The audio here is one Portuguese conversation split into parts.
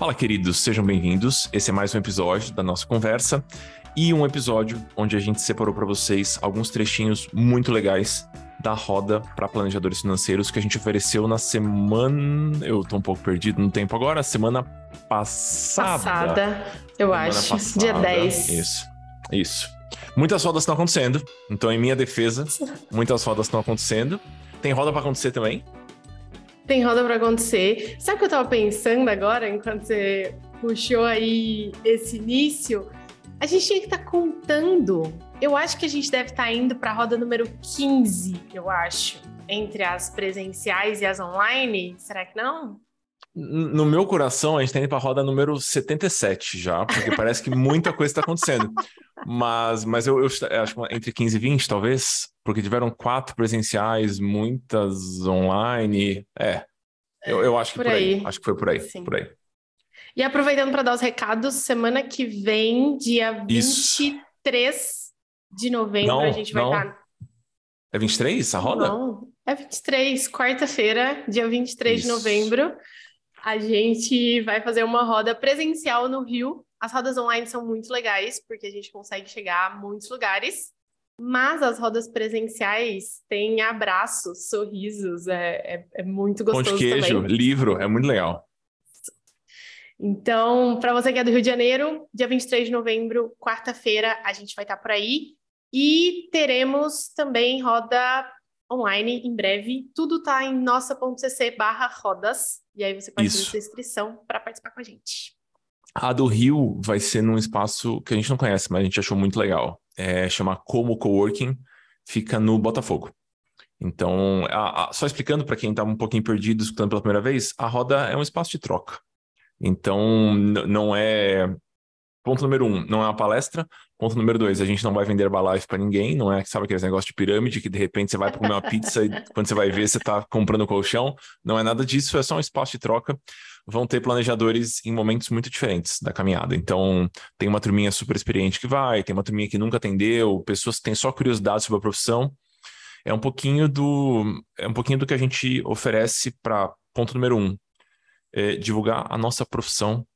Fala, queridos, sejam bem-vindos. Esse é mais um episódio da nossa conversa e um episódio onde a gente separou para vocês alguns trechinhos muito legais da roda para planejadores financeiros que a gente ofereceu na semana. Eu tô um pouco perdido no tempo agora, semana passada. Passada, eu semana acho. Passada. Dia 10. Isso, isso. Muitas rodas estão acontecendo, então, em minha defesa, muitas rodas estão acontecendo. Tem roda para acontecer também? Tem roda para acontecer. Sabe o que eu tava pensando agora, enquanto você puxou aí esse início? A gente tinha que estar tá contando. Eu acho que a gente deve estar tá indo para a roda número 15, eu acho, entre as presenciais e as online. Será que não? No meu coração, a gente está indo para a roda número 77 já, porque parece que muita coisa está acontecendo. Mas, mas eu, eu, acho que entre 15 e 20, talvez, porque tiveram quatro presenciais, muitas online. É, eu, eu acho que por, por aí. aí. Acho que foi por aí. Sim. Por aí. E aproveitando para dar os recados, semana que vem, dia Isso. 23 de novembro, não, a gente vai estar. Tá... É 23 a roda? Não, é 23, quarta-feira, dia 23 Isso. de novembro. A gente vai fazer uma roda presencial no Rio. As rodas online são muito legais, porque a gente consegue chegar a muitos lugares. Mas as rodas presenciais têm abraços, sorrisos, é, é, é muito gostoso. Pão de queijo, também. livro, é muito legal. Então, para você que é do Rio de Janeiro, dia 23 de novembro, quarta-feira, a gente vai estar por aí. E teremos também roda online em breve. Tudo está em nossa.cc barra rodas. E aí você pode fazer sua inscrição para participar com a gente. A do Rio vai ser num espaço que a gente não conhece, mas a gente achou muito legal. É, chama Como Coworking, fica no Botafogo. Então, a, a, só explicando para quem está um pouquinho perdido escutando pela primeira vez, a roda é um espaço de troca. Então, não é. Ponto número um, não é uma palestra. Ponto número dois, a gente não vai vender Herbalife para ninguém. Não é, sabe aquele negócio de pirâmide que de repente você vai comer uma pizza e quando você vai ver você está comprando colchão. Não é nada disso, é só um espaço de troca. Vão ter planejadores em momentos muito diferentes da caminhada. Então, tem uma turminha super experiente que vai, tem uma turminha que nunca atendeu, pessoas que têm só curiosidade sobre a profissão. É um pouquinho do, é um pouquinho do que a gente oferece para ponto número um, é, divulgar a nossa profissão.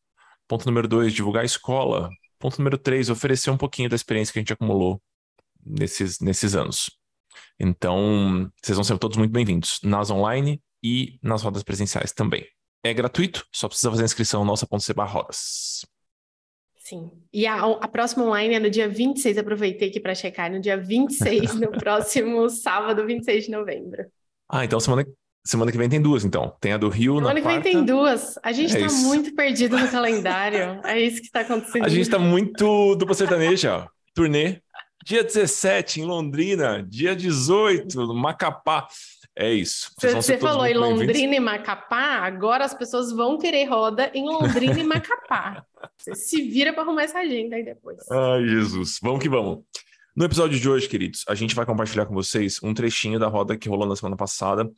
Ponto número dois, divulgar a escola. Ponto número três, oferecer um pouquinho da experiência que a gente acumulou nesses, nesses anos. Então, vocês vão ser todos muito bem-vindos nas online e nas rodas presenciais também. É gratuito, só precisa fazer a inscrição nossa.c rodas. Sim. E a, a próxima online é no dia 26, aproveitei aqui para checar, no dia 26, no próximo sábado, 26 de novembro. Ah, então semana, Semana que vem tem duas, então. Tem a do Rio Semana na que vem tem duas. A gente é tá muito perdido no calendário. É isso que está acontecendo. A gente tá muito dupla sertaneja, Turnê. Dia 17 em Londrina, dia 18 no Macapá. É isso. Você, você falou em Londrina e Macapá, agora as pessoas vão querer roda em Londrina e Macapá. Você se vira para arrumar essa agenda aí depois. Ai, Jesus. Vamos que vamos. No episódio de hoje, queridos, a gente vai compartilhar com vocês um trechinho da roda que rolou na semana passada,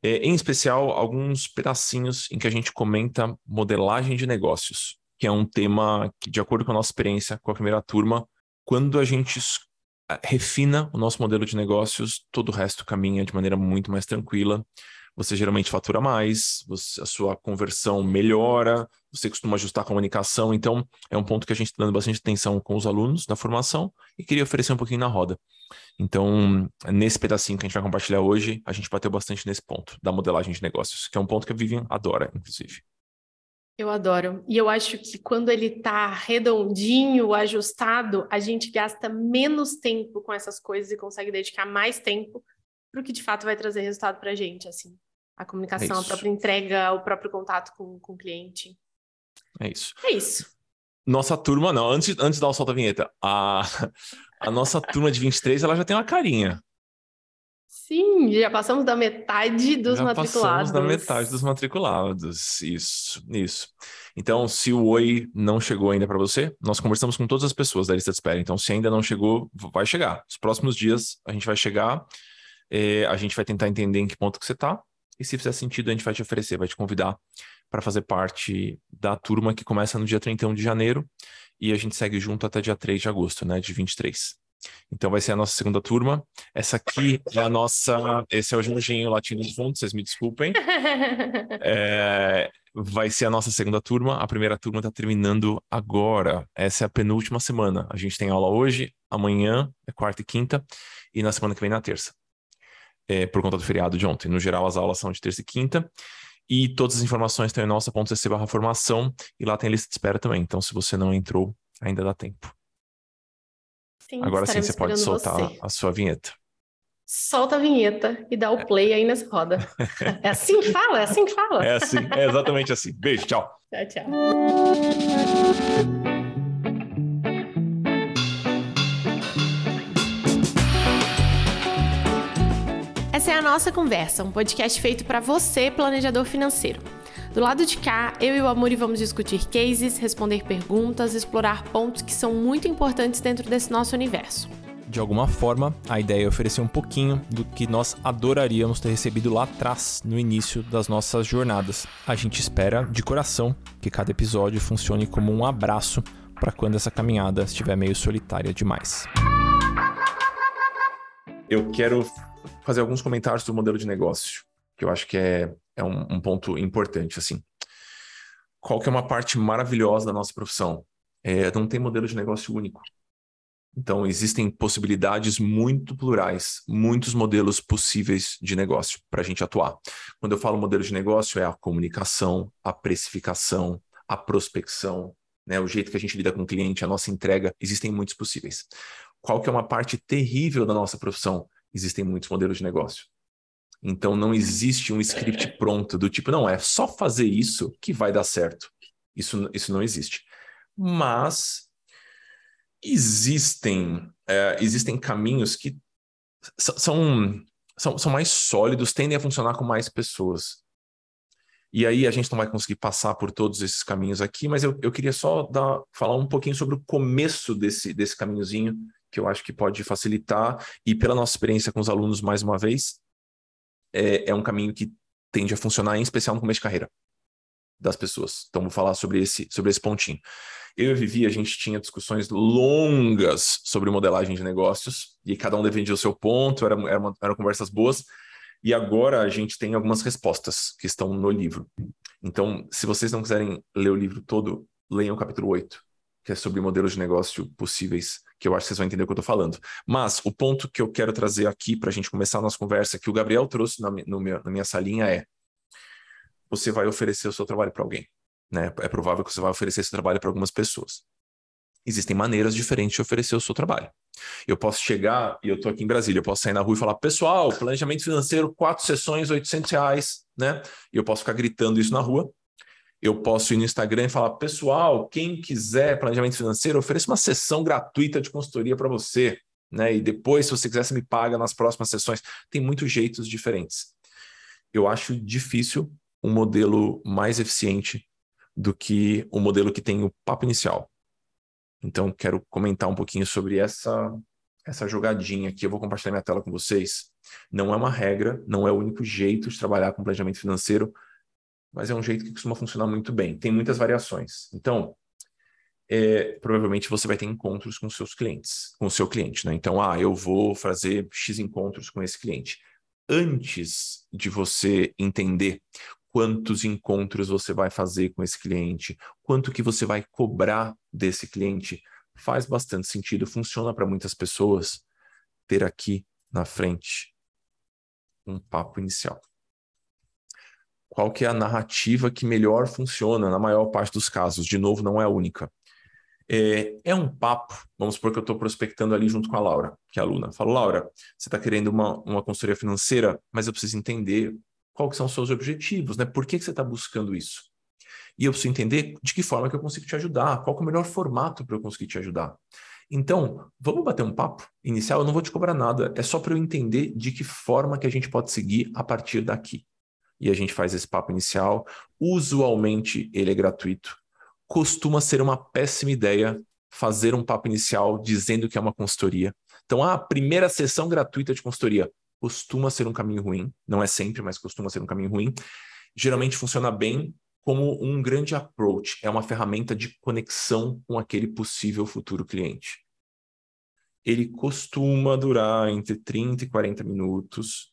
é, em especial alguns pedacinhos em que a gente comenta modelagem de negócios, que é um tema que, de acordo com a nossa experiência com a primeira turma, quando a gente refina o nosso modelo de negócios, todo o resto caminha de maneira muito mais tranquila você geralmente fatura mais, você, a sua conversão melhora, você costuma ajustar a comunicação. Então, é um ponto que a gente está dando bastante atenção com os alunos na formação e queria oferecer um pouquinho na roda. Então, nesse pedacinho que a gente vai compartilhar hoje, a gente bateu bastante nesse ponto da modelagem de negócios, que é um ponto que a Vivian adora, inclusive. Eu adoro. E eu acho que quando ele está redondinho, ajustado, a gente gasta menos tempo com essas coisas e consegue dedicar mais tempo para o que de fato vai trazer resultado para a gente, assim a comunicação, é a própria entrega, o próprio contato com, com o cliente. É isso. É isso. Nossa turma, não, antes, antes de dar o solta a vinheta, a, a nossa turma de 23, ela já tem uma carinha. Sim, já passamos da metade dos já matriculados. Passamos da metade dos matriculados. Isso, isso. Então, se o oi não chegou ainda para você, nós conversamos com todas as pessoas da lista de espera. Então, se ainda não chegou, vai chegar. Os próximos dias a gente vai chegar, eh, a gente vai tentar entender em que ponto que você está e se fizer sentido, a gente vai te oferecer, vai te convidar para fazer parte da turma que começa no dia 31 de janeiro e a gente segue junto até dia 3 de agosto, né, de 23. Então vai ser a nossa segunda turma. Essa aqui é a nossa. Esse é o Jorginho Latino de Fundo, vocês me desculpem. É, vai ser a nossa segunda turma. A primeira turma está terminando agora. Essa é a penúltima semana. A gente tem aula hoje, amanhã, é quarta e quinta, e na semana que vem na terça. É, por conta do feriado de ontem. No geral, as aulas são de terça e quinta. E todas as informações estão em nossa.cc barra formação e lá tem lista de espera também. Então, se você não entrou, ainda dá tempo. Sim, Agora sim, você pode soltar você. a sua vinheta. Solta a vinheta e dá o play aí nessa roda. É assim que fala? É assim que fala? É assim, é exatamente assim. Beijo, tchau. Tchau, tchau. Essa é a nossa conversa, um podcast feito para você, planejador financeiro. Do lado de cá, eu e o Amuri vamos discutir cases, responder perguntas, explorar pontos que são muito importantes dentro desse nosso universo. De alguma forma, a ideia é oferecer um pouquinho do que nós adoraríamos ter recebido lá atrás, no início das nossas jornadas. A gente espera, de coração, que cada episódio funcione como um abraço para quando essa caminhada estiver meio solitária demais. Eu quero fazer alguns comentários do modelo de negócio, que eu acho que é é um, um, ponto importante, assim. Qual que é uma parte maravilhosa da nossa profissão? É, não tem modelo de negócio único. Então, existem possibilidades muito plurais, muitos modelos possíveis de negócio para a gente atuar. Quando eu falo modelo de negócio, é a comunicação, a precificação, a prospecção, né, o jeito que a gente lida com o cliente, a nossa entrega, existem muitos possíveis. Qual que é uma parte terrível da nossa profissão? Existem muitos modelos de negócio. Então não existe um script pronto do tipo, não, é só fazer isso que vai dar certo. Isso, isso não existe. Mas existem, é, existem caminhos que são, são, são mais sólidos, tendem a funcionar com mais pessoas. E aí a gente não vai conseguir passar por todos esses caminhos aqui, mas eu, eu queria só dar, falar um pouquinho sobre o começo desse, desse caminhozinho, que eu acho que pode facilitar, e pela nossa experiência com os alunos, mais uma vez, é, é um caminho que tende a funcionar, em especial no começo de carreira das pessoas. Então, vou falar sobre esse, sobre esse pontinho. Eu e Vivi, a gente tinha discussões longas sobre modelagem de negócios, e cada um defendia o seu ponto, eram, eram, eram conversas boas, e agora a gente tem algumas respostas que estão no livro. Então, se vocês não quiserem ler o livro todo, leiam o capítulo 8, que é sobre modelos de negócio possíveis que eu acho que vocês vão entender o que eu estou falando. Mas o ponto que eu quero trazer aqui para a gente começar a nossa conversa, que o Gabriel trouxe na, no meu, na minha salinha, é: você vai oferecer o seu trabalho para alguém. Né? É provável que você vai oferecer esse trabalho para algumas pessoas. Existem maneiras diferentes de oferecer o seu trabalho. Eu posso chegar, e eu estou aqui em Brasília, eu posso sair na rua e falar, pessoal, planejamento financeiro, quatro sessões, 800 reais, né? E eu posso ficar gritando isso na rua, eu posso ir no Instagram e falar: pessoal, quem quiser planejamento financeiro, ofereço uma sessão gratuita de consultoria para você. Né? E depois, se você quiser, você me paga nas próximas sessões. Tem muitos jeitos diferentes. Eu acho difícil um modelo mais eficiente do que o modelo que tem o papo inicial. Então, quero comentar um pouquinho sobre essa, essa jogadinha aqui. Eu vou compartilhar minha tela com vocês. Não é uma regra, não é o único jeito de trabalhar com planejamento financeiro, mas é um jeito que costuma funcionar muito bem. Tem muitas variações. Então, é, provavelmente você vai ter encontros com seus clientes, com o seu cliente, né? Então, ah, eu vou fazer X encontros com esse cliente. Antes de você entender quantos encontros você vai fazer com esse cliente, quanto que você vai cobrar desse cliente, faz bastante sentido, funciona para muitas pessoas ter aqui na frente um papo inicial qual que é a narrativa que melhor funciona na maior parte dos casos. De novo, não é a única. É, é um papo, vamos supor que eu estou prospectando ali junto com a Laura, que é a aluna. Falo, Laura, você está querendo uma, uma consultoria financeira, mas eu preciso entender quais são os seus objetivos, né? Por que, que você está buscando isso? E eu preciso entender de que forma que eu consigo te ajudar, qual é o melhor formato para eu conseguir te ajudar. Então, vamos bater um papo inicial, eu não vou te cobrar nada, é só para eu entender de que forma que a gente pode seguir a partir daqui e a gente faz esse papo inicial. Usualmente ele é gratuito. Costuma ser uma péssima ideia fazer um papo inicial dizendo que é uma consultoria. Então, a primeira sessão gratuita de consultoria costuma ser um caminho ruim, não é sempre, mas costuma ser um caminho ruim. Geralmente funciona bem como um grande approach, é uma ferramenta de conexão com aquele possível futuro cliente. ele costuma durar entre 30 e 40 minutos.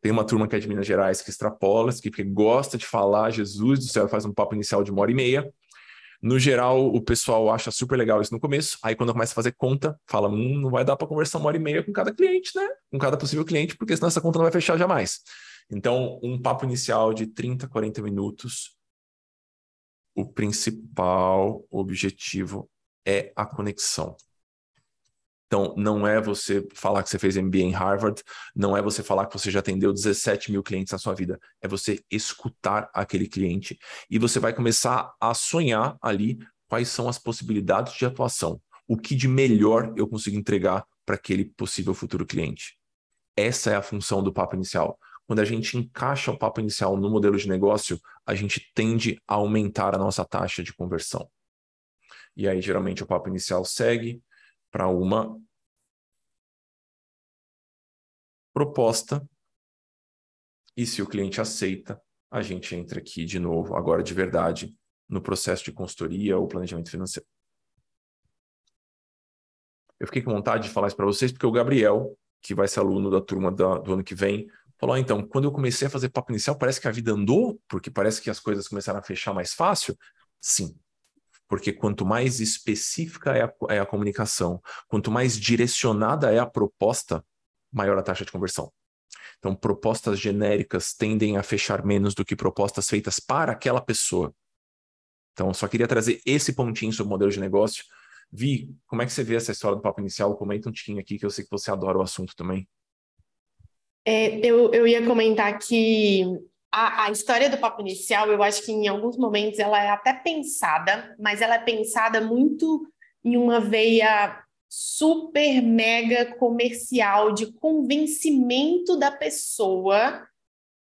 Tem uma turma que é de Minas Gerais que extrapola, que gosta de falar, Jesus do céu, faz um papo inicial de uma hora e meia. No geral, o pessoal acha super legal isso no começo. Aí, quando começa a fazer conta, fala: hum, não vai dar para conversar uma hora e meia com cada cliente, né? Com cada possível cliente, porque senão essa conta não vai fechar jamais. Então, um papo inicial de 30, 40 minutos. O principal objetivo é a conexão. Então, não é você falar que você fez MBA em Harvard, não é você falar que você já atendeu 17 mil clientes na sua vida, é você escutar aquele cliente e você vai começar a sonhar ali quais são as possibilidades de atuação, o que de melhor eu consigo entregar para aquele possível futuro cliente. Essa é a função do papo inicial. Quando a gente encaixa o papo inicial no modelo de negócio, a gente tende a aumentar a nossa taxa de conversão. E aí, geralmente, o papo inicial segue, para uma proposta. E se o cliente aceita, a gente entra aqui de novo, agora de verdade, no processo de consultoria ou planejamento financeiro. Eu fiquei com vontade de falar isso para vocês, porque o Gabriel, que vai ser aluno da turma da, do ano que vem, falou: ah, então, quando eu comecei a fazer papo inicial, parece que a vida andou, porque parece que as coisas começaram a fechar mais fácil. Sim, porque quanto mais específica é a, é a comunicação, quanto mais direcionada é a proposta, maior a taxa de conversão. Então, propostas genéricas tendem a fechar menos do que propostas feitas para aquela pessoa. Então, só queria trazer esse pontinho sobre o modelo de negócio. Vi, como é que você vê essa história do papo inicial? Comenta um tiquinho aqui, que eu sei que você adora o assunto também. É, eu, eu ia comentar que a, a, história do papo inicial, eu acho que em alguns momentos ela é até pensada, mas ela é pensada muito em uma veia super mega comercial de convencimento da pessoa,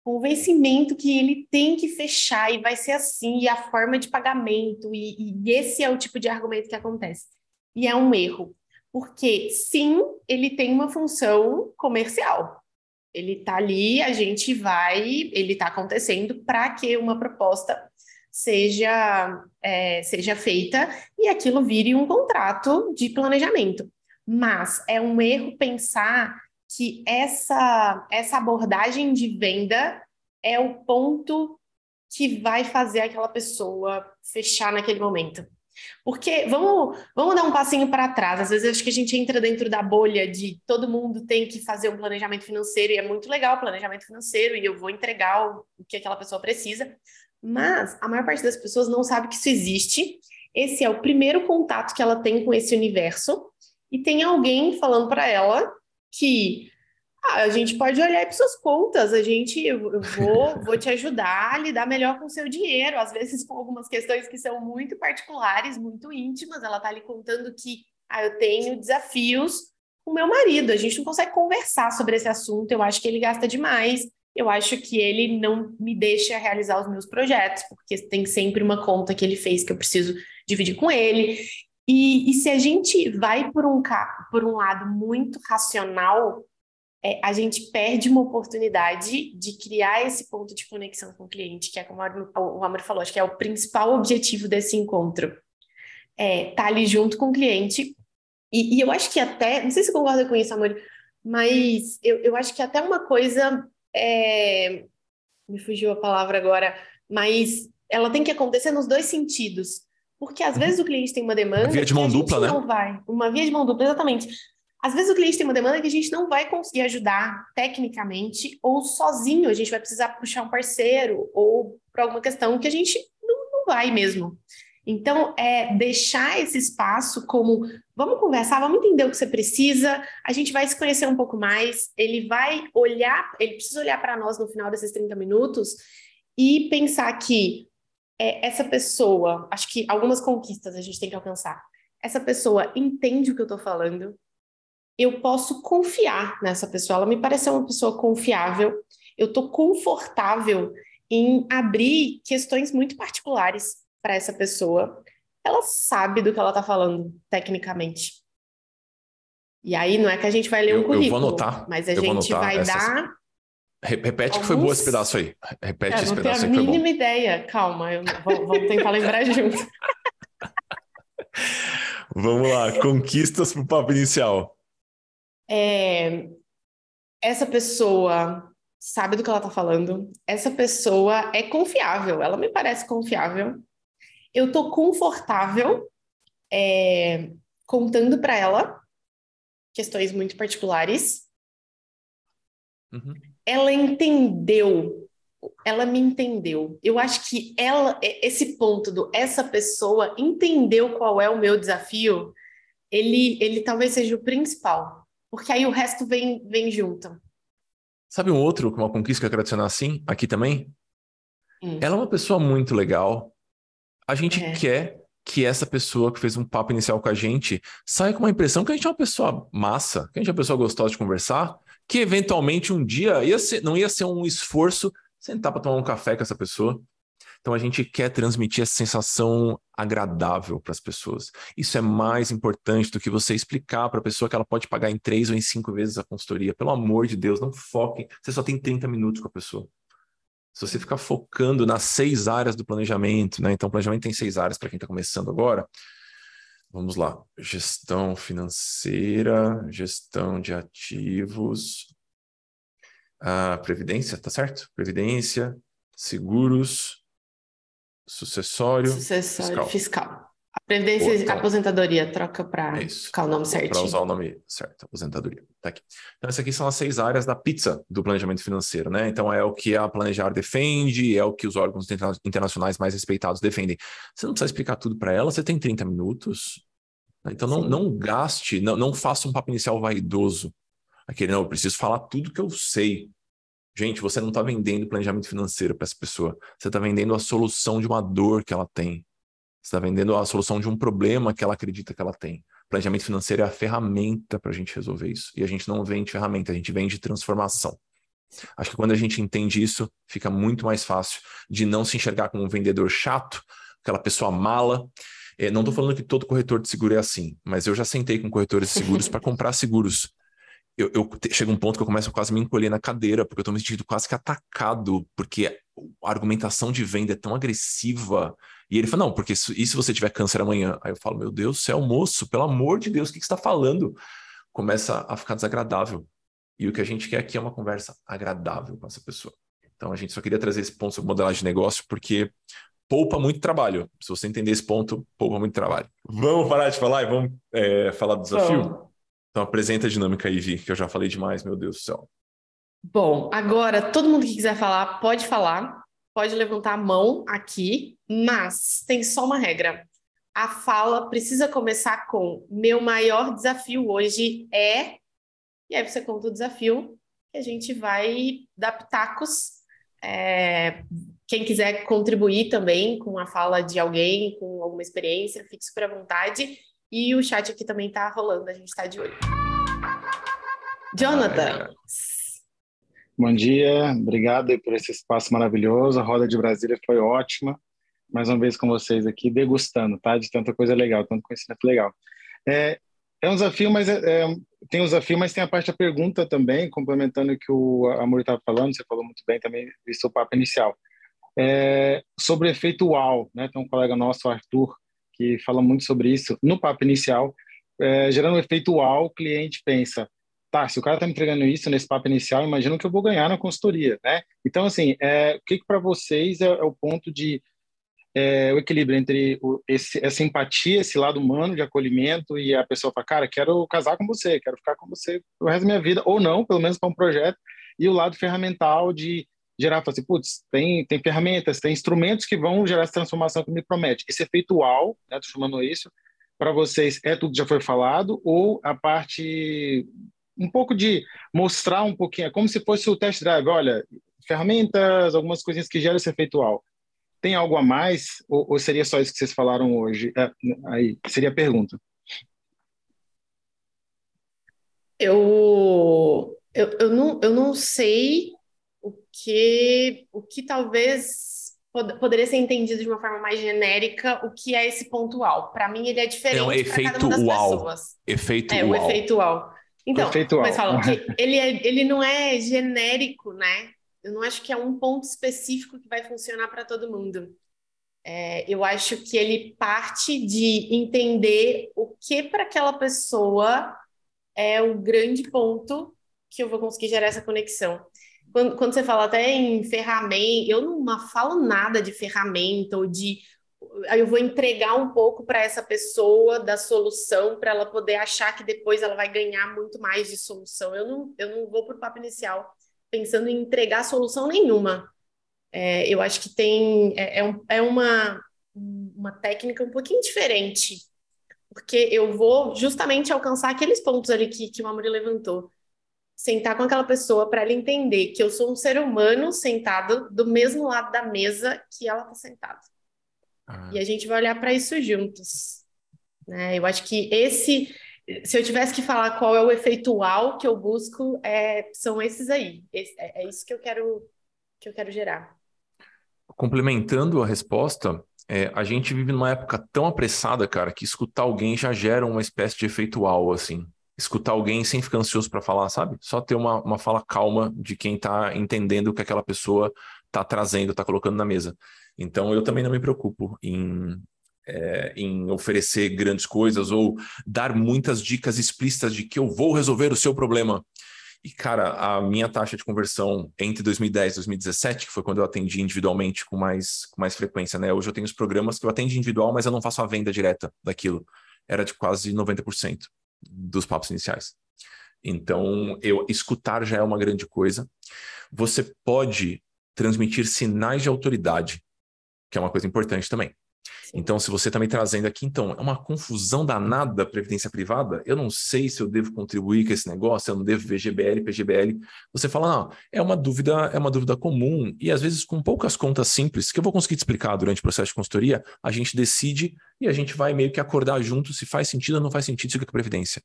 convencimento que ele tem que fechar e vai ser assim, e a forma de pagamento, e, e esse é o tipo de argumento que acontece. E é um erro, porque sim, ele tem uma função comercial, ele está ali, a gente vai, ele está acontecendo para que uma proposta seja, é, seja feita e aquilo vire um contrato de planejamento. Mas é um erro pensar que essa, essa abordagem de venda é o ponto que vai fazer aquela pessoa fechar naquele momento. Porque vamos, vamos dar um passinho para trás. Às vezes acho que a gente entra dentro da bolha de todo mundo tem que fazer um planejamento financeiro e é muito legal o planejamento financeiro e eu vou entregar o, o que aquela pessoa precisa. Mas a maior parte das pessoas não sabe que isso existe. Esse é o primeiro contato que ela tem com esse universo e tem alguém falando para ela que ah, a gente pode olhar para suas contas, a gente eu vou, vou te ajudar a lidar melhor com o seu dinheiro, às vezes com algumas questões que são muito particulares, muito íntimas. Ela está ali contando que ah, eu tenho desafios com meu marido, a gente não consegue conversar sobre esse assunto, eu acho que ele gasta demais, eu acho que ele não me deixa realizar os meus projetos, porque tem sempre uma conta que ele fez que eu preciso dividir com ele. E, e se a gente vai por um, por um lado muito racional, é, a gente perde uma oportunidade de criar esse ponto de conexão com o cliente, que é como o Amor falou, acho que é o principal objetivo desse encontro. É, tá ali junto com o cliente. E, e, eu acho que até, não sei se você concorda com isso, Amor, mas eu, eu acho que até uma coisa. É, me fugiu a palavra agora, mas ela tem que acontecer nos dois sentidos. Porque às uhum. vezes o cliente tem uma demanda. Uma via de mão dupla, né? Não vai. Uma via de mão dupla, exatamente. Às vezes o cliente tem uma demanda que a gente não vai conseguir ajudar tecnicamente ou sozinho, a gente vai precisar puxar um parceiro ou por alguma questão que a gente não, não vai mesmo. Então, é deixar esse espaço como vamos conversar, vamos entender o que você precisa, a gente vai se conhecer um pouco mais, ele vai olhar, ele precisa olhar para nós no final desses 30 minutos e pensar que é, essa pessoa, acho que algumas conquistas a gente tem que alcançar. Essa pessoa entende o que eu estou falando, eu posso confiar nessa pessoa. Ela me parece uma pessoa confiável. Eu estou confortável em abrir questões muito particulares para essa pessoa. Ela sabe do que ela está falando tecnicamente. E aí não é que a gente vai ler um currículo, eu vou anotar, mas a gente vai essas... dar. Repete Alguns... que foi boa esse pedaço aí. Repete é, esse pedaço aí. Não tenho a mínima ideia. Calma, eu... vamos tentar lembrar junto. Vamos lá, conquistas para o papo inicial. É, essa pessoa sabe do que ela está falando, essa pessoa é confiável, ela me parece confiável. Eu estou confortável é, contando para ela questões muito particulares. Uhum. Ela entendeu, ela me entendeu. Eu acho que ela, esse ponto do essa pessoa entendeu qual é o meu desafio, ele, ele talvez seja o principal, porque aí o resto vem, vem junto. Sabe um outro, uma conquista que eu quero adicionar assim, aqui também? Hum. Ela é uma pessoa muito legal. A gente é. quer que essa pessoa que fez um papo inicial com a gente saia com uma impressão que a gente é uma pessoa massa, que a gente é uma pessoa gostosa de conversar, que eventualmente um dia ia ser, não ia ser um esforço sentar para tomar um café com essa pessoa. Então a gente quer transmitir essa sensação agradável para as pessoas. Isso é mais importante do que você explicar para a pessoa que ela pode pagar em três ou em cinco vezes a consultoria. Pelo amor de Deus, não foque. Você só tem 30 minutos com a pessoa. Se você ficar focando nas seis áreas do planejamento, né? Então, o planejamento tem seis áreas para quem está começando agora. Vamos lá: gestão financeira, gestão de ativos, a previdência, tá certo? Previdência, seguros, sucessório, sucessório fiscal. fiscal. Então, aposentadoria, troca para é ficar o nome certinho. Para usar o nome certo, aposentadoria. Tá aqui. Então, essas aqui são as seis áreas da pizza do planejamento financeiro, né? Então, é o que a Planejar defende, é o que os órgãos internacionais mais respeitados defendem. Você não precisa explicar tudo para ela, você tem 30 minutos. Né? Então, não, não gaste, não, não faça um papo inicial vaidoso. Aquele, não, eu preciso falar tudo que eu sei. Gente, você não está vendendo planejamento financeiro para essa pessoa. Você está vendendo a solução de uma dor que ela tem. Você está vendendo a solução de um problema que ela acredita que ela tem. Planejamento financeiro é a ferramenta para a gente resolver isso. E a gente não vende ferramenta, a gente vende transformação. Acho que quando a gente entende isso, fica muito mais fácil de não se enxergar como um vendedor chato, aquela pessoa mala. É, não estou falando que todo corretor de seguro é assim, mas eu já sentei com corretores de seguros para comprar seguros eu, eu um ponto que eu começo a quase me encolher na cadeira, porque eu tô me sentindo quase que atacado, porque a argumentação de venda é tão agressiva. E ele fala, não, porque isso, e se você tiver câncer amanhã? Aí eu falo, meu Deus do céu, moço, pelo amor de Deus, o que, que você está falando? Começa a ficar desagradável. E o que a gente quer aqui é uma conversa agradável com essa pessoa. Então a gente só queria trazer esse ponto sobre modelagem de negócio, porque poupa muito trabalho. Se você entender esse ponto, poupa muito trabalho. Vamos parar de falar e vamos é, falar do desafio? Bom. Então apresenta a dinâmica aí, Vi, que eu já falei demais, meu Deus do céu. Bom, agora todo mundo que quiser falar, pode falar, pode levantar a mão aqui, mas tem só uma regra. A fala precisa começar com meu maior desafio hoje é. E aí você conta o desafio e a gente vai dar pitacos. É... Quem quiser contribuir também com a fala de alguém, com alguma experiência, fique super à vontade. E o chat aqui também tá rolando, a gente tá de olho. Jonathan. Bom dia, obrigado por esse espaço maravilhoso. A Roda de Brasília foi ótima. Mais uma vez com vocês aqui, degustando, tá? De tanta coisa legal, tanto conhecimento legal. É, é um desafio, mas é, é, tem um desafio, mas tem a parte da pergunta também, complementando o que o Amor estava falando, você falou muito bem também, visto o papo inicial. É, sobre o efeito UAU, né? Tem um colega nosso, Arthur, que fala muito sobre isso no papo inicial, é, gerando um efeito uau, o cliente pensa, tá, se o cara está me entregando isso nesse papo inicial, imagina que eu vou ganhar na consultoria, né? Então, assim, é, o que, que para vocês é, é, o ponto de é, o equilíbrio entre o, esse, essa empatia, esse lado humano de acolhimento e a pessoa fala, cara, quero casar com você, quero ficar com você o resto da minha vida, ou não, pelo menos para um projeto, e o lado ferramental de gerar, falar assim, putz, tem, tem ferramentas, tem instrumentos que vão gerar essa transformação que me promete. Esse efeito UAU, né, chamando isso, para vocês é tudo que já foi falado ou a parte um pouco de mostrar um pouquinho, é como se fosse o test drive, olha, ferramentas, algumas coisinhas que geram esse efeito UAU. Tem algo a mais ou, ou seria só isso que vocês falaram hoje? É, aí seria a pergunta. Eu, eu, eu, não, eu não sei o que, o que talvez pod poderia ser entendido de uma forma mais genérica, o que é esse pontual. Para mim, ele é diferente. É um efeito uau. Pessoas. Efeito é, uau. o efeito uau. Então, efeito mas fala, ele, é, ele não é genérico, né? Eu não acho que é um ponto específico que vai funcionar para todo mundo. É, eu acho que ele parte de entender o que para aquela pessoa é o grande ponto que eu vou conseguir gerar essa conexão. Quando, quando você fala até em ferramenta, eu não falo nada de ferramenta ou de. Eu vou entregar um pouco para essa pessoa da solução para ela poder achar que depois ela vai ganhar muito mais de solução. Eu não, eu não vou para o papo inicial pensando em entregar solução nenhuma. É, eu acho que tem é, é, é uma, uma técnica um pouquinho diferente, porque eu vou justamente alcançar aqueles pontos ali que, que o Amori levantou sentar com aquela pessoa para ela entender que eu sou um ser humano sentado do mesmo lado da mesa que ela está sentada. Ah. E a gente vai olhar para isso juntos. Né? Eu acho que esse, se eu tivesse que falar qual é o efeitual que eu busco, é, são esses aí. Esse, é, é, isso que eu quero que eu quero gerar. Complementando a resposta, é, a gente vive numa época tão apressada, cara, que escutar alguém já gera uma espécie de efeitual, assim escutar alguém sem ficar ansioso para falar, sabe? Só ter uma, uma fala calma de quem está entendendo o que aquela pessoa está trazendo, está colocando na mesa. Então, eu também não me preocupo em, é, em oferecer grandes coisas ou dar muitas dicas explícitas de que eu vou resolver o seu problema. E, cara, a minha taxa de conversão entre 2010 e 2017, que foi quando eu atendi individualmente com mais, com mais frequência, né? Hoje eu tenho os programas que eu atendo individual, mas eu não faço a venda direta daquilo. Era de quase 90% dos papos iniciais. Então, eu escutar já é uma grande coisa. Você pode transmitir sinais de autoridade, que é uma coisa importante também. Então, se você está me trazendo aqui, então, é uma confusão danada da previdência privada, eu não sei se eu devo contribuir com esse negócio, eu não devo ver GBL, PGBL. Você fala, não, é uma dúvida, é uma dúvida comum, e às vezes com poucas contas simples, que eu vou conseguir te explicar durante o processo de consultoria, a gente decide e a gente vai meio que acordar junto se faz sentido ou não faz sentido isso aqui a previdência.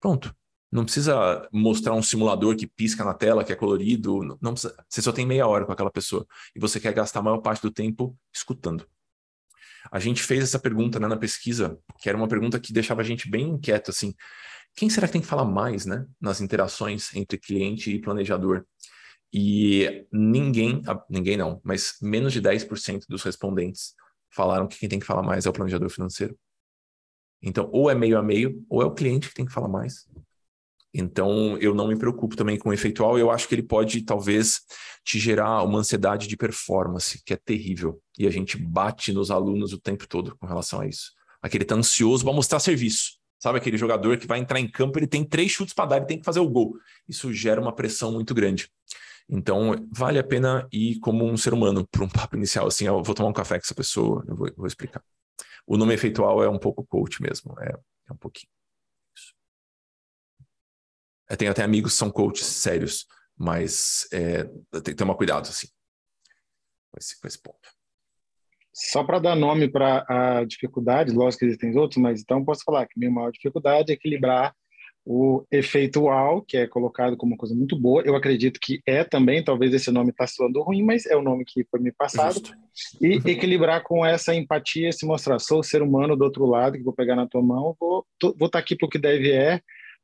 Pronto. Não precisa mostrar um simulador que pisca na tela, que é colorido. Não precisa. Você só tem meia hora com aquela pessoa. E você quer gastar a maior parte do tempo escutando. A gente fez essa pergunta né, na pesquisa, que era uma pergunta que deixava a gente bem inquieto, assim, quem será que tem que falar mais, né, nas interações entre cliente e planejador? E ninguém, ninguém não, mas menos de 10% dos respondentes falaram que quem tem que falar mais é o planejador financeiro. Então, ou é meio a meio, ou é o cliente que tem que falar mais. Então, eu não me preocupo também com o efeitual. Eu acho que ele pode, talvez, te gerar uma ansiedade de performance, que é terrível. E a gente bate nos alunos o tempo todo com relação a isso. Aquele tá ansioso para mostrar serviço. Sabe aquele jogador que vai entrar em campo, ele tem três chutes para dar, ele tem que fazer o gol. Isso gera uma pressão muito grande. Então, vale a pena ir como um ser humano para um papo inicial. Assim, eu vou tomar um café com essa pessoa, eu vou, vou explicar. O nome efeitual é um pouco coach mesmo, é, é um pouquinho. Eu tenho até amigos que são coaches sérios, mas é, tem que tomar cuidado, assim, com esse, com esse ponto. Só para dar nome para a dificuldade, lógico que existem outros, mas então posso falar que minha maior dificuldade é equilibrar o efeitual, que é colocado como uma coisa muito boa. Eu acredito que é também, talvez esse nome está soando ruim, mas é o nome que foi me passado. Justo. E equilibrar com essa empatia, se mostrar, sou o ser humano do outro lado, que vou pegar na tua mão, vou estar vou tá aqui para o que deve é,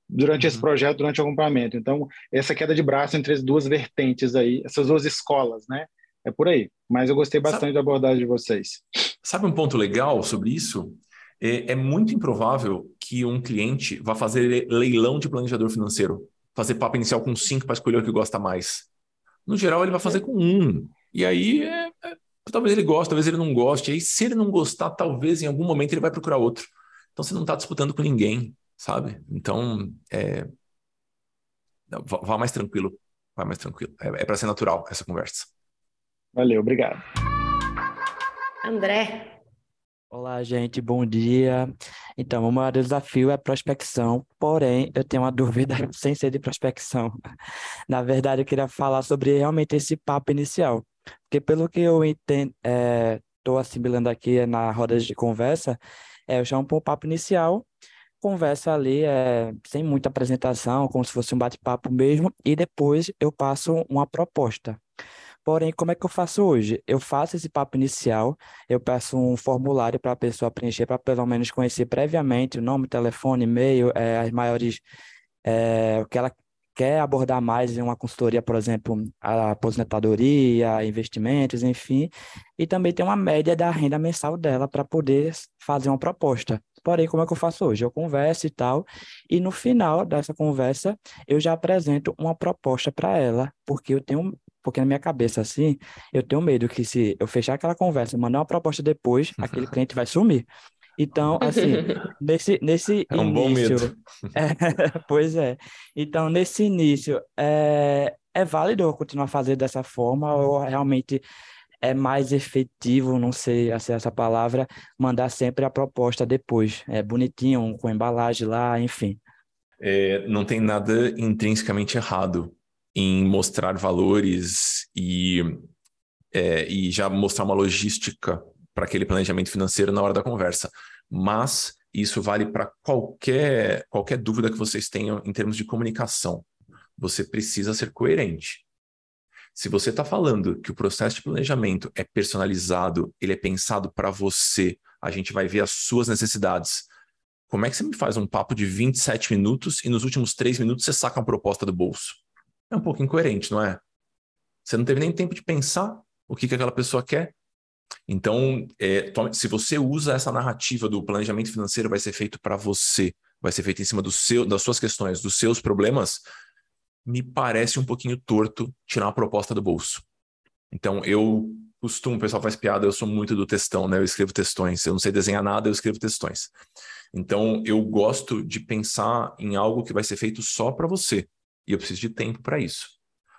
durante uhum. esse projeto, durante o acompanhamento. Então, essa queda de braço entre as duas vertentes aí, essas duas escolas, né? É por aí. Mas eu gostei bastante sabe, da abordagem de vocês. Sabe um ponto legal sobre isso? É, é muito improvável que um cliente vá fazer leilão de planejador financeiro, fazer papo inicial com cinco para escolher o que gosta mais. No geral, ele vai fazer com um. E aí, é, é, talvez ele goste, talvez ele não goste. E aí, se ele não gostar, talvez em algum momento ele vai procurar outro. Então, você não está disputando com ninguém sabe? Então, é... vá mais tranquilo, vá mais tranquilo. É, é para ser natural essa conversa. Valeu, obrigado. André. Olá, gente, bom dia. Então, o maior desafio é prospecção, porém, eu tenho uma dúvida sem ser de prospecção. Na verdade, eu queria falar sobre realmente esse papo inicial, porque pelo que eu entendo, estou é, assimilando aqui na roda de conversa, é, eu chamo para o papo inicial, conversa ali é, sem muita apresentação, como se fosse um bate-papo mesmo, e depois eu passo uma proposta. Porém, como é que eu faço hoje? Eu faço esse papo inicial, eu peço um formulário para a pessoa preencher, para pelo menos conhecer previamente o nome, telefone, e-mail, é, as maiores, é, o que ela quer abordar mais em uma consultoria, por exemplo, a aposentadoria, investimentos, enfim, e também tem uma média da renda mensal dela para poder fazer uma proposta. Porém, como é que eu faço hoje? Eu converso e tal, e no final dessa conversa eu já apresento uma proposta para ela, porque eu tenho porque na minha cabeça, assim, eu tenho medo que se eu fechar aquela conversa, mandar uma proposta depois, aquele cliente vai sumir. Então, assim, nesse, nesse é um início. É, pois é. Então, nesse início, é, é válido eu continuar fazendo dessa forma ou realmente é mais efetivo, não sei se é essa palavra, mandar sempre a proposta depois. É bonitinho, com embalagem lá, enfim. É, não tem nada intrinsecamente errado em mostrar valores e, é, e já mostrar uma logística para aquele planejamento financeiro na hora da conversa. Mas isso vale para qualquer, qualquer dúvida que vocês tenham em termos de comunicação. Você precisa ser coerente. Se você está falando que o processo de planejamento é personalizado, ele é pensado para você, a gente vai ver as suas necessidades. Como é que você me faz um papo de 27 minutos e nos últimos 3 minutos você saca uma proposta do bolso? É um pouco incoerente, não é? Você não teve nem tempo de pensar o que, que aquela pessoa quer. Então, é, se você usa essa narrativa do planejamento financeiro, vai ser feito para você, vai ser feito em cima do seu, das suas questões, dos seus problemas, me parece um pouquinho torto tirar uma proposta do bolso. Então, eu costumo, o pessoal faz piada, eu sou muito do textão, né? Eu escrevo textões. Eu não sei desenhar nada, eu escrevo textões. Então, eu gosto de pensar em algo que vai ser feito só para você. E eu preciso de tempo para isso.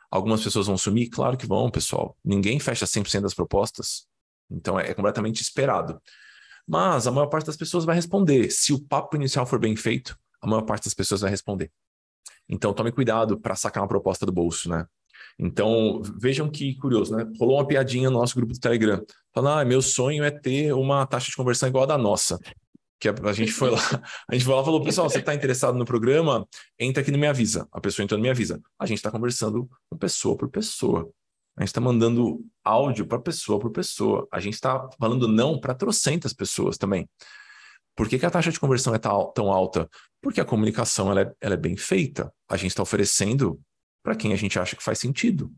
Algumas pessoas vão sumir? Claro que vão, pessoal. Ninguém fecha 100% das propostas. Então é, completamente esperado. Mas a maior parte das pessoas vai responder. Se o papo inicial for bem feito, a maior parte das pessoas vai responder. Então tome cuidado para sacar uma proposta do bolso, né? Então, vejam que curioso, né? Rolou uma piadinha no nosso grupo do Telegram. Falando, ah, meu sonho é ter uma taxa de conversão igual a da nossa. Que a, a gente foi lá, a gente foi lá e falou, pessoal, você está interessado no programa? Entra aqui no Me Avisa. A pessoa entrou no Me Avisa. A gente está conversando com pessoa por pessoa. A gente está mandando áudio para pessoa por pessoa. A gente está falando não para trocentas pessoas também. Por que, que, a taxa de conversão é tão alta? Porque a comunicação ela é, ela é bem feita. A gente está oferecendo para quem a gente acha que faz sentido.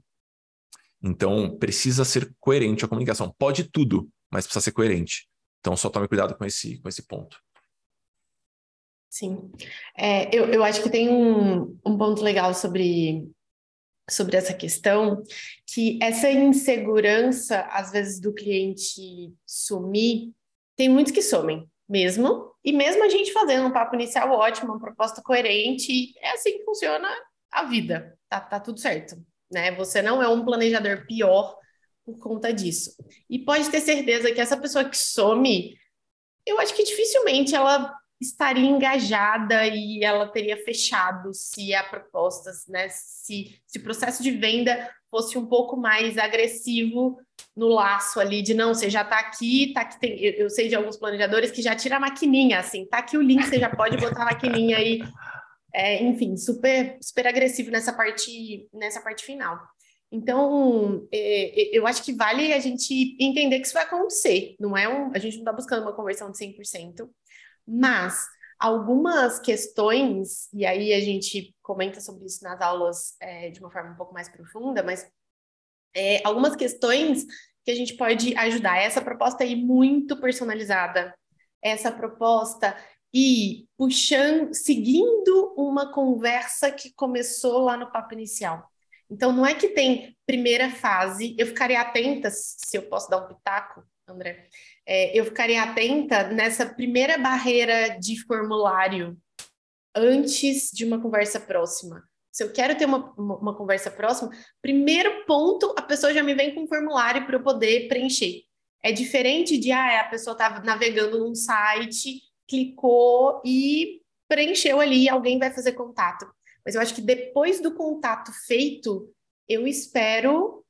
Então, precisa ser coerente a comunicação. Pode tudo, mas precisa ser coerente. Então, só tome cuidado com esse, com esse ponto. Sim. É, eu, eu acho que tem um, um ponto legal sobre sobre essa questão, que essa insegurança, às vezes, do cliente sumir, tem muitos que somem mesmo, e mesmo a gente fazendo um papo inicial ótimo, uma proposta coerente, é assim que funciona a vida, tá, tá tudo certo, né? Você não é um planejador pior por conta disso. E pode ter certeza que essa pessoa que some, eu acho que dificilmente ela estaria engajada e ela teria fechado se a proposta, né, se, se o processo de venda fosse um pouco mais agressivo no laço ali de não, você já está aqui, tá aqui tem, eu, eu, sei de alguns planejadores que já tira a maquininha, assim, tá aqui o link, você já pode botar a maquininha aí, é, enfim, super super agressivo nessa parte nessa parte final. Então, é, é eu acho que vale a gente entender que isso vai acontecer, não é um, a gente não está buscando uma conversão de 100%, mas algumas questões, e aí a gente comenta sobre isso nas aulas é, de uma forma um pouco mais profunda, mas é, algumas questões que a gente pode ajudar. Essa proposta aí muito personalizada, essa proposta e puxando, seguindo uma conversa que começou lá no papo inicial. Então, não é que tem primeira fase, eu ficaria atenta, se eu posso dar um pitaco, André, é, eu ficaria atenta nessa primeira barreira de formulário antes de uma conversa próxima. Se eu quero ter uma, uma, uma conversa próxima, primeiro ponto, a pessoa já me vem com um formulário para eu poder preencher. É diferente de, ah, a pessoa estava navegando num site, clicou e preencheu ali, alguém vai fazer contato. Mas eu acho que depois do contato feito, eu espero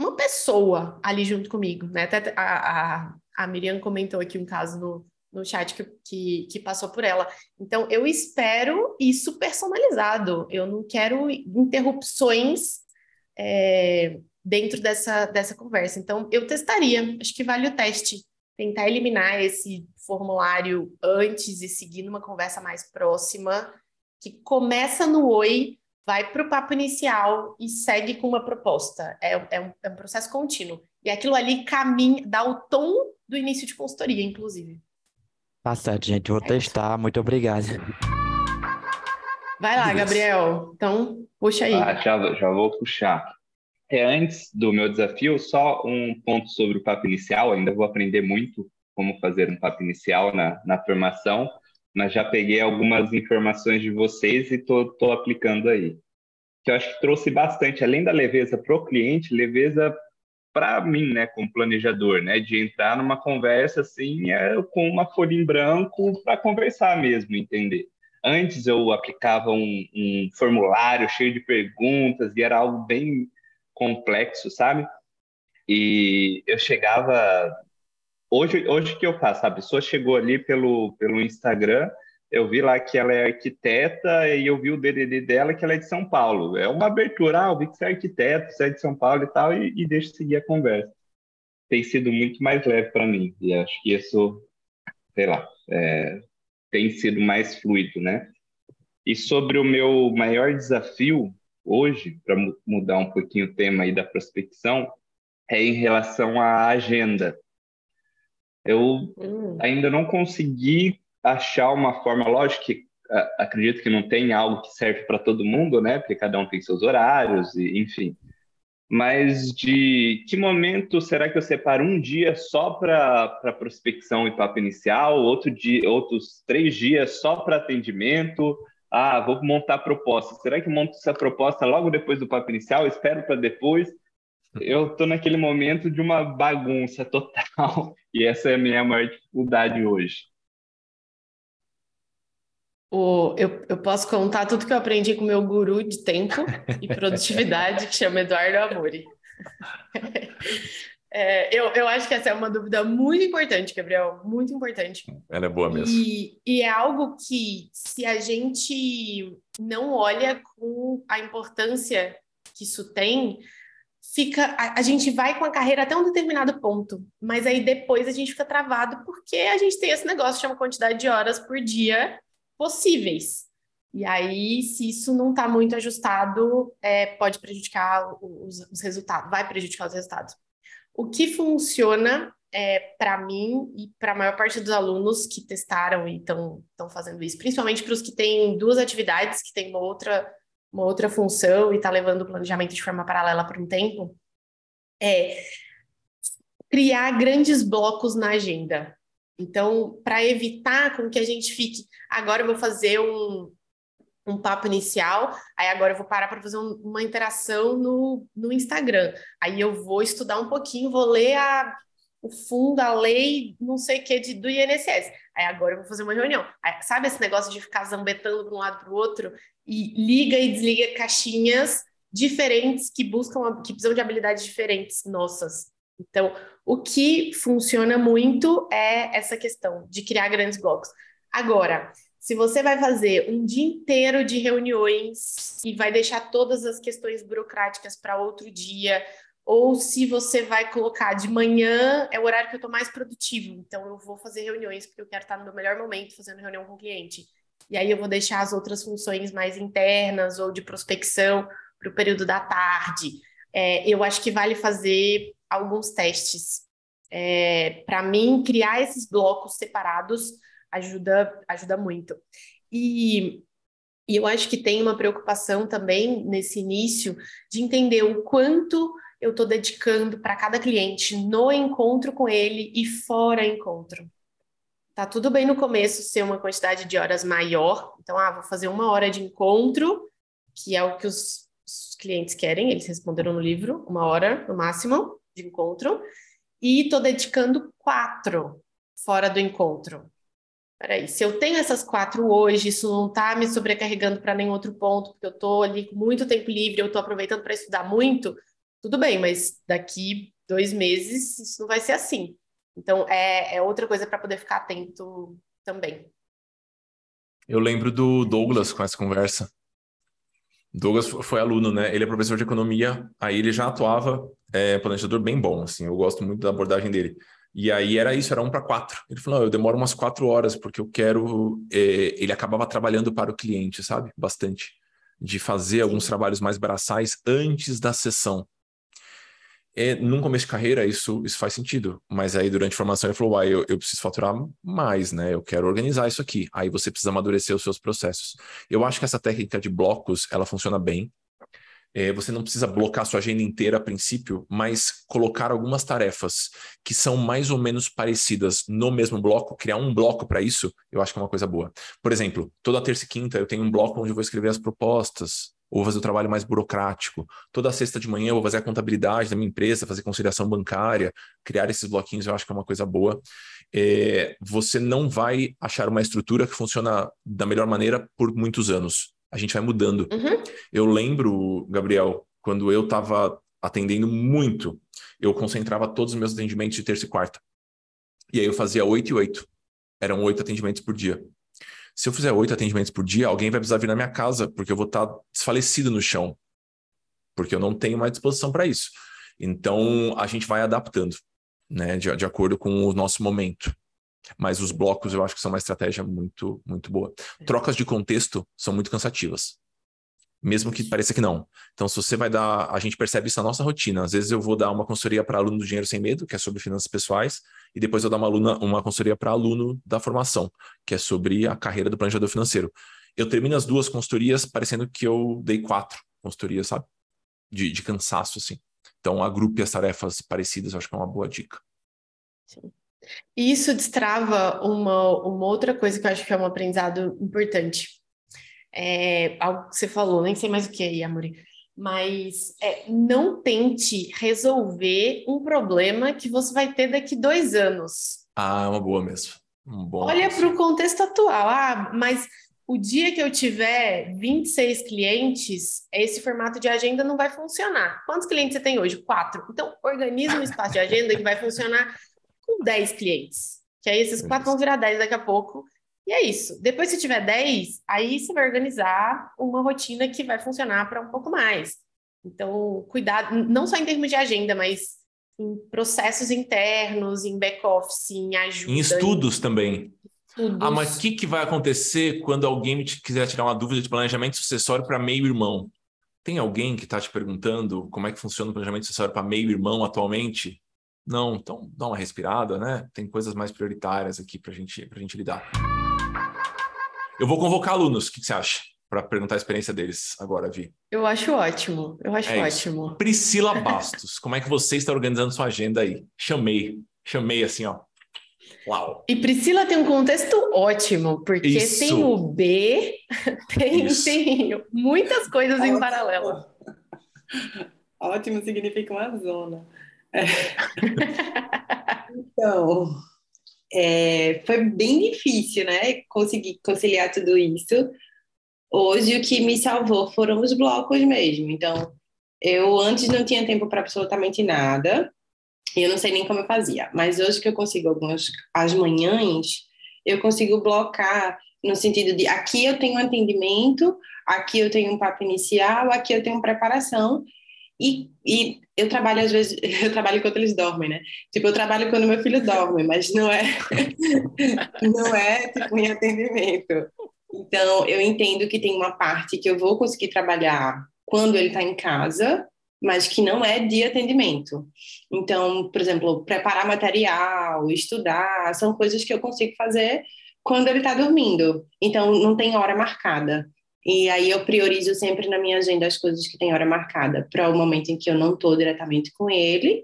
uma pessoa ali junto comigo, né? Até a, a, a Miriam comentou aqui um caso no, no chat que, que, que, passou por ela. Então, eu espero isso personalizado. Eu não quero interrupções é, dentro dessa, dessa conversa. Então, eu testaria. Acho que vale o teste. Tentar eliminar esse formulário antes e seguir numa conversa mais próxima, que começa no oi, vai para o papo inicial e segue com uma proposta. É, é, um, é um processo contínuo. E aquilo ali caminha, dá o tom do início de consultoria, inclusive. Tá certo, gente. Vou é testar. Muito obrigado. Vai lá, Gabriel. Então, puxa aí. Ah, já, já vou puxar. É, antes do meu desafio, só um ponto sobre o papo inicial. Ainda vou aprender muito como fazer um papo inicial na, na formação, mas já peguei algumas informações de vocês e estou aplicando aí. Que eu acho que trouxe bastante, além da leveza para o cliente, leveza para mim, né, como planejador, né, de entrar numa conversa assim, é, com uma folha em branco para conversar mesmo, entender. Antes eu aplicava um, um, formulário cheio de perguntas e era algo bem complexo, sabe? E eu chegava hoje, hoje que eu faço, a pessoa chegou ali pelo pelo Instagram, eu vi lá que ela é arquiteta e eu vi o DDD dela que ela é de São Paulo. É uma abertura, ah, eu vi que você é arquiteto, você é de São Paulo e tal, e, e deixa seguir a conversa. Tem sido muito mais leve para mim, e acho que isso, sei lá, é, tem sido mais fluido, né? E sobre o meu maior desafio hoje, para mudar um pouquinho o tema aí da prospecção, é em relação à agenda. Eu hum. ainda não consegui achar uma forma, lógico que acredito que não tem algo que serve para todo mundo, né? Porque cada um tem seus horários e enfim. Mas de que momento será que eu separo um dia só para prospecção e papo inicial, outro dia, outros três dias só para atendimento? Ah, vou montar a proposta. Será que monto essa proposta logo depois do papo inicial? Espero para depois? Eu estou naquele momento de uma bagunça total e essa é a minha maior dificuldade hoje. O, eu, eu posso contar tudo que eu aprendi com o meu guru de tempo e produtividade, que chama Eduardo Amori. É, eu, eu acho que essa é uma dúvida muito importante, Gabriel, muito importante. Ela é boa mesmo. E, e é algo que, se a gente não olha com a importância que isso tem, fica a, a, gente vai com a carreira até um determinado ponto, mas aí depois a gente fica travado porque a gente tem esse negócio que chama quantidade de horas por dia possíveis. E aí, se isso não está muito ajustado, é, pode prejudicar os, os, resultados, vai prejudicar os resultados. O que funciona é, para mim e para a maior parte dos alunos que testaram e estão fazendo isso, principalmente para os que têm duas atividades, que têm uma outra, uma outra função e está levando o planejamento de forma paralela por um tempo, é criar grandes blocos na agenda. Então, para evitar com que a gente fique, agora eu vou fazer um, um papo inicial, aí agora eu vou parar para fazer um, uma interação no, no Instagram. Aí eu vou estudar um pouquinho, vou ler a, o fundo, a lei, não sei o que, de, do INSS. Aí agora eu vou fazer uma reunião. Aí, sabe esse negócio de ficar zambetando de um lado para o outro? E liga e desliga caixinhas diferentes que buscam, que precisam de habilidades diferentes nossas. Então, o que funciona muito é essa questão de criar grandes blocos. Agora, se você vai fazer um dia inteiro de reuniões e vai deixar todas as questões burocráticas para outro dia, ou se você vai colocar de manhã é o horário que eu estou mais produtivo, então eu vou fazer reuniões porque eu quero estar no meu melhor momento fazendo reunião com o cliente. E aí eu vou deixar as outras funções mais internas ou de prospecção para o período da tarde. É, eu acho que vale fazer alguns testes. É, para mim, criar esses blocos separados ajuda, ajuda muito. E, e eu acho que tem uma preocupação também nesse início de entender o quanto eu estou dedicando para cada cliente no encontro com ele e fora encontro. Tá tudo bem no começo ser uma quantidade de horas maior, então, ah, vou fazer uma hora de encontro, que é o que os, os clientes querem, eles responderam no livro, uma hora no máximo de encontro, e estou dedicando quatro fora do encontro. Peraí, se eu tenho essas quatro hoje, isso não está me sobrecarregando para nenhum outro ponto, porque eu estou ali com muito tempo livre, eu estou aproveitando para estudar muito, tudo bem, mas daqui dois meses isso não vai ser assim. Então, é, é outra coisa para poder ficar atento também. Eu lembro do Douglas com essa conversa. Douglas foi aluno, né? Ele é professor de economia, aí ele já atuava é, planejador bem bom, assim, eu gosto muito da abordagem dele. E aí era isso, era um para quatro. Ele falou: eu demoro umas quatro horas porque eu quero. É, ele acabava trabalhando para o cliente, sabe? Bastante. de fazer alguns trabalhos mais braçais antes da sessão. É, num começo de carreira, isso, isso faz sentido. Mas aí, durante a formação, ele falou: eu, eu preciso faturar mais, né? Eu quero organizar isso aqui. Aí você precisa amadurecer os seus processos. Eu acho que essa técnica de blocos, ela funciona bem. É, você não precisa blocar sua agenda inteira a princípio, mas colocar algumas tarefas que são mais ou menos parecidas no mesmo bloco, criar um bloco para isso, eu acho que é uma coisa boa. Por exemplo, toda terça e quinta eu tenho um bloco onde eu vou escrever as propostas, ou vou fazer o trabalho mais burocrático. Toda sexta de manhã eu vou fazer a contabilidade da minha empresa, fazer conciliação bancária, criar esses bloquinhos, eu acho que é uma coisa boa. É, você não vai achar uma estrutura que funciona da melhor maneira por muitos anos a gente vai mudando. Uhum. Eu lembro, Gabriel, quando eu estava atendendo muito, eu concentrava todos os meus atendimentos de terça e quarta. E aí eu fazia oito e oito. Eram oito atendimentos por dia. Se eu fizer oito atendimentos por dia, alguém vai precisar vir na minha casa, porque eu vou estar desfalecido no chão. Porque eu não tenho mais disposição para isso. Então, a gente vai adaptando, né, de, de acordo com o nosso momento. Mas os blocos eu acho que são uma estratégia muito, muito boa. É. Trocas de contexto são muito cansativas. Mesmo que pareça que não. Então, se você vai dar. A gente percebe isso na nossa rotina. Às vezes eu vou dar uma consultoria para aluno do Dinheiro Sem Medo, que é sobre finanças pessoais, e depois eu dar uma, aluna, uma consultoria para aluno da formação, que é sobre a carreira do planejador financeiro. Eu termino as duas consultorias parecendo que eu dei quatro consultorias, sabe? De, de cansaço, assim. Então, agrupe as tarefas parecidas, acho que é uma boa dica. Sim. E isso destrava uma, uma outra coisa que eu acho que é um aprendizado importante. É, algo que você falou, nem sei mais o que aí, Amori. Mas é, não tente resolver um problema que você vai ter daqui dois anos. Ah, é uma boa mesmo. Um Olha para o contexto atual. Ah, mas o dia que eu tiver 26 clientes, esse formato de agenda não vai funcionar. Quantos clientes você tem hoje? Quatro. Então, organize um espaço de agenda que vai funcionar com 10 clientes. Que aí esses quatro vão virar 10 daqui a pouco. E é isso. Depois, se tiver 10, aí você vai organizar uma rotina que vai funcionar para um pouco mais. Então, cuidado, não só em termos de agenda, mas em processos internos, em back-office, em ajuda. Em estudos em... também. Estudos. Ah, mas o que, que vai acontecer quando alguém quiser tirar uma dúvida de planejamento sucessório para meio-irmão? Tem alguém que está te perguntando como é que funciona o planejamento sucessório para meio-irmão atualmente? Não, então dá uma respirada, né? Tem coisas mais prioritárias aqui para gente, a gente lidar. Eu vou convocar alunos, o que, que você acha? Para perguntar a experiência deles agora, Vi. Eu acho ótimo, eu acho é ótimo. Isso. Priscila Bastos, como é que você está organizando sua agenda aí? Chamei, chamei assim, ó. Uau. E Priscila tem um contexto ótimo, porque Isso. tem o B, tem, tem muitas coisas em paralelo. Ótimo significa uma zona. É. então, é, foi bem difícil, né? Conseguir conciliar tudo isso. Hoje, o que me salvou foram os blocos mesmo. Então, eu antes não tinha tempo para absolutamente nada. Eu não sei nem como eu fazia. Mas hoje que eu consigo algumas as manhãs, eu consigo blocar no sentido de aqui eu tenho atendimento, aqui eu tenho um papo inicial, aqui eu tenho preparação e, e eu trabalho, às vezes, eu trabalho enquanto eles dormem, né? Tipo, eu trabalho quando meu filho dorme, mas não é, não é, tipo, em atendimento. Então, eu entendo que tem uma parte que eu vou conseguir trabalhar quando ele está em casa, mas que não é de atendimento. Então, por exemplo, preparar material, estudar, são coisas que eu consigo fazer quando ele está dormindo. Então, não tem hora marcada. E aí eu priorizo sempre na minha agenda as coisas que têm hora marcada para o momento em que eu não estou diretamente com ele.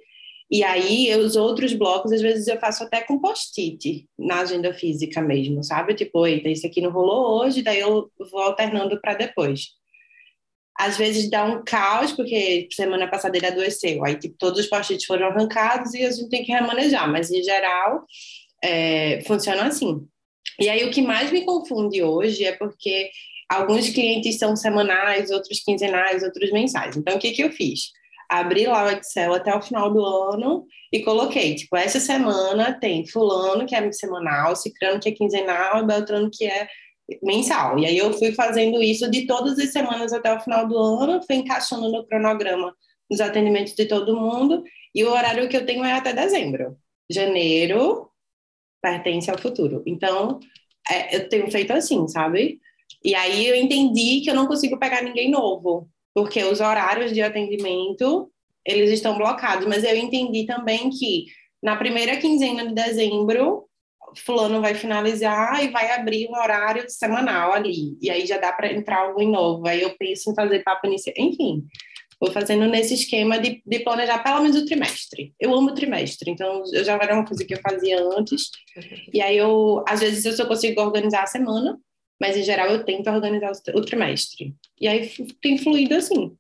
E aí os outros blocos, às vezes eu faço até com post-it na agenda física mesmo, sabe? Tipo, eita, isso aqui não rolou hoje, daí eu vou alternando para depois. Às vezes dá um caos, porque semana passada ele adoeceu, aí tipo, todos os post-its foram arrancados e a gente tem que remanejar, mas em geral é, funciona assim. E aí o que mais me confunde hoje é porque Alguns clientes são semanais, outros quinzenais, outros mensais. Então, o que, que eu fiz? Abri lá o Excel até o final do ano e coloquei, tipo, essa semana tem fulano que é semanal, cicrano que é quinzenal e beltrano que é mensal. E aí eu fui fazendo isso de todas as semanas até o final do ano, fui encaixando no cronograma os atendimentos de todo mundo, e o horário que eu tenho é até dezembro. Janeiro pertence ao futuro. Então, é, eu tenho feito assim, sabe? E aí eu entendi que eu não consigo pegar ninguém novo, porque os horários de atendimento, eles estão blocados, mas eu entendi também que na primeira quinzena de dezembro, fulano vai finalizar e vai abrir um horário semanal ali, e aí já dá para entrar algum novo. Aí eu penso em fazer papo inicial, enfim. Vou fazendo nesse esquema de, de, planejar pelo menos o trimestre. Eu amo o trimestre, então eu já era uma coisa que eu fazia antes. E aí eu, às vezes, eu só consigo organizar a semana, mas em geral eu tento organizar o, trimestre. E aí tem fluído assim.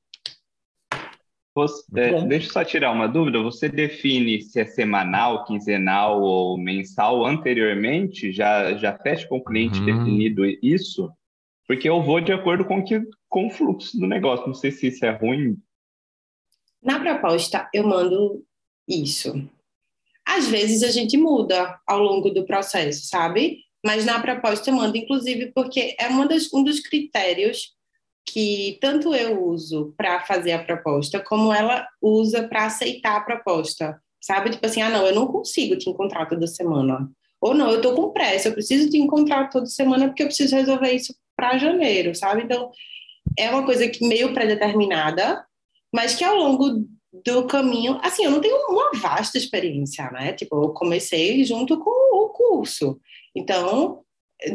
Você, deixa eu só tirar uma dúvida. Você define se é semanal, quinzenal ou mensal anteriormente? Já, já fecha com o cliente uhum. definido isso? Porque eu vou de acordo com, que, com o fluxo do negócio. Não sei se isso é ruim. Na proposta, eu mando isso. Às vezes a gente muda ao longo do processo, sabe? Mas na proposta eu mando, inclusive, porque é uma das, um dos critérios que tanto eu uso para fazer a proposta, como ela usa para aceitar a proposta. Sabe? Tipo assim, ah, não, eu não consigo te encontrar toda semana. Ou não, eu tô com pressa, eu preciso te encontrar toda semana porque eu preciso resolver isso para janeiro, sabe? Então, é uma coisa que meio pré-determinada, mas que ao longo do caminho, assim, eu não tenho uma vasta experiência, né? Tipo, eu comecei junto com o curso. Então,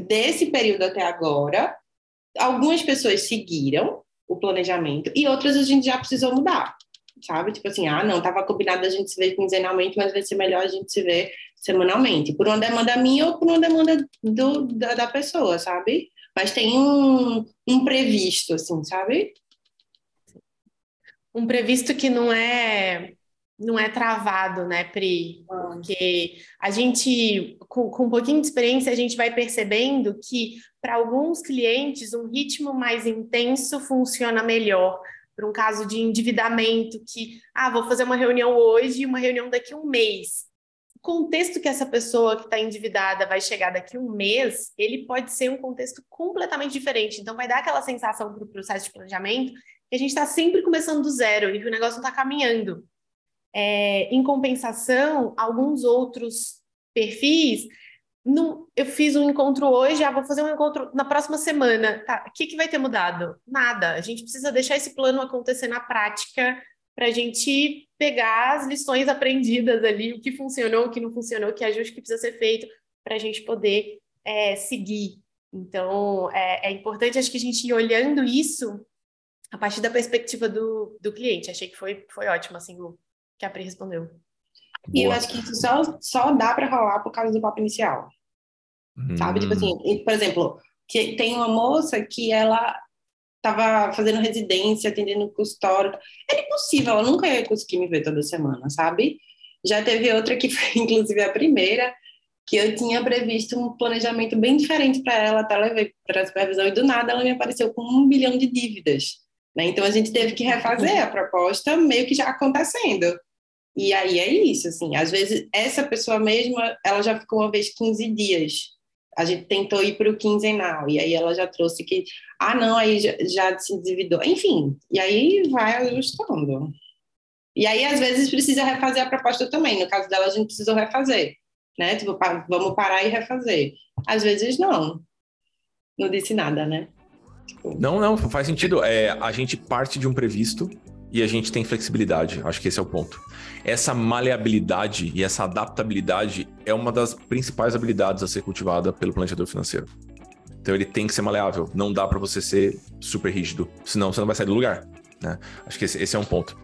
desse período até agora, algumas pessoas seguiram o planejamento e outras a gente já precisou mudar, sabe? Tipo assim, ah, não, tava combinado a gente se ver quinzenalmente, mas vai ser melhor a gente se ver semanalmente, por uma demanda minha ou por uma demanda do, da, da pessoa, sabe? Mas tem um, um previsto, assim, sabe? Um previsto que não é não é travado, né, Pri? Porque a gente, com, com um pouquinho de experiência, a gente vai percebendo que para alguns clientes um ritmo mais intenso funciona melhor. Para um caso de endividamento, que, ah, vou fazer uma reunião hoje e uma reunião daqui a um mês contexto que essa pessoa que está endividada vai chegar daqui a um mês, ele pode ser um contexto completamente diferente. Então, vai dar aquela sensação para o processo de planejamento a gente está sempre começando do zero e o negócio não está caminhando. É, em compensação, alguns outros perfis, não, eu fiz um encontro hoje, ah, vou fazer um encontro na próxima semana. Tá, o que, que vai ter mudado? Nada. A gente precisa deixar esse plano acontecer na prática para a gente pegar as lições aprendidas ali, o que funcionou, o que não funcionou, que ajuste que precisa ser feito, para a gente poder é, seguir. Então, é, é, importante, acho que a gente ir olhando isso a partir da perspectiva do, do cliente. Achei que foi, foi ótimo, assim, o que a Pri respondeu. E eu acho que isso só, só dá para rolar por causa do papo inicial. Hum. Sabe? Tipo assim, por exemplo, que tem uma moça que ela estava fazendo residência, atendendo custódio. Era impossível, ela nunca ia conseguir me ver toda semana, sabe? Já teve outra que foi, inclusive, a primeira, que eu tinha previsto um planejamento bem diferente para ela, até levei para a supervisão, e do nada ela me apareceu com um bilhão de dívidas. Né? Então a gente teve que refazer a proposta, meio que já acontecendo. E aí é isso, assim, às vezes essa pessoa mesma, ela já ficou uma vez 15 dias a gente tentou ir para o quinzenal, e aí ela já trouxe que, ah, não, aí já, já se endividou, enfim, e aí vai ajustando. E aí, às vezes, precisa refazer a proposta também, no caso dela, a gente precisou refazer, né, tipo, vamos parar e refazer. Às vezes, não, não disse nada, né? Tipo... Não, não, faz sentido, é, a gente parte de um previsto, e a gente tem flexibilidade. Acho que esse é o ponto. Essa maleabilidade e essa adaptabilidade é uma das principais habilidades a ser cultivada pelo planejador financeiro. Então ele tem que ser maleável. Não dá para você ser super rígido, senão você não vai sair do lugar. Né? Acho que esse, esse é um ponto.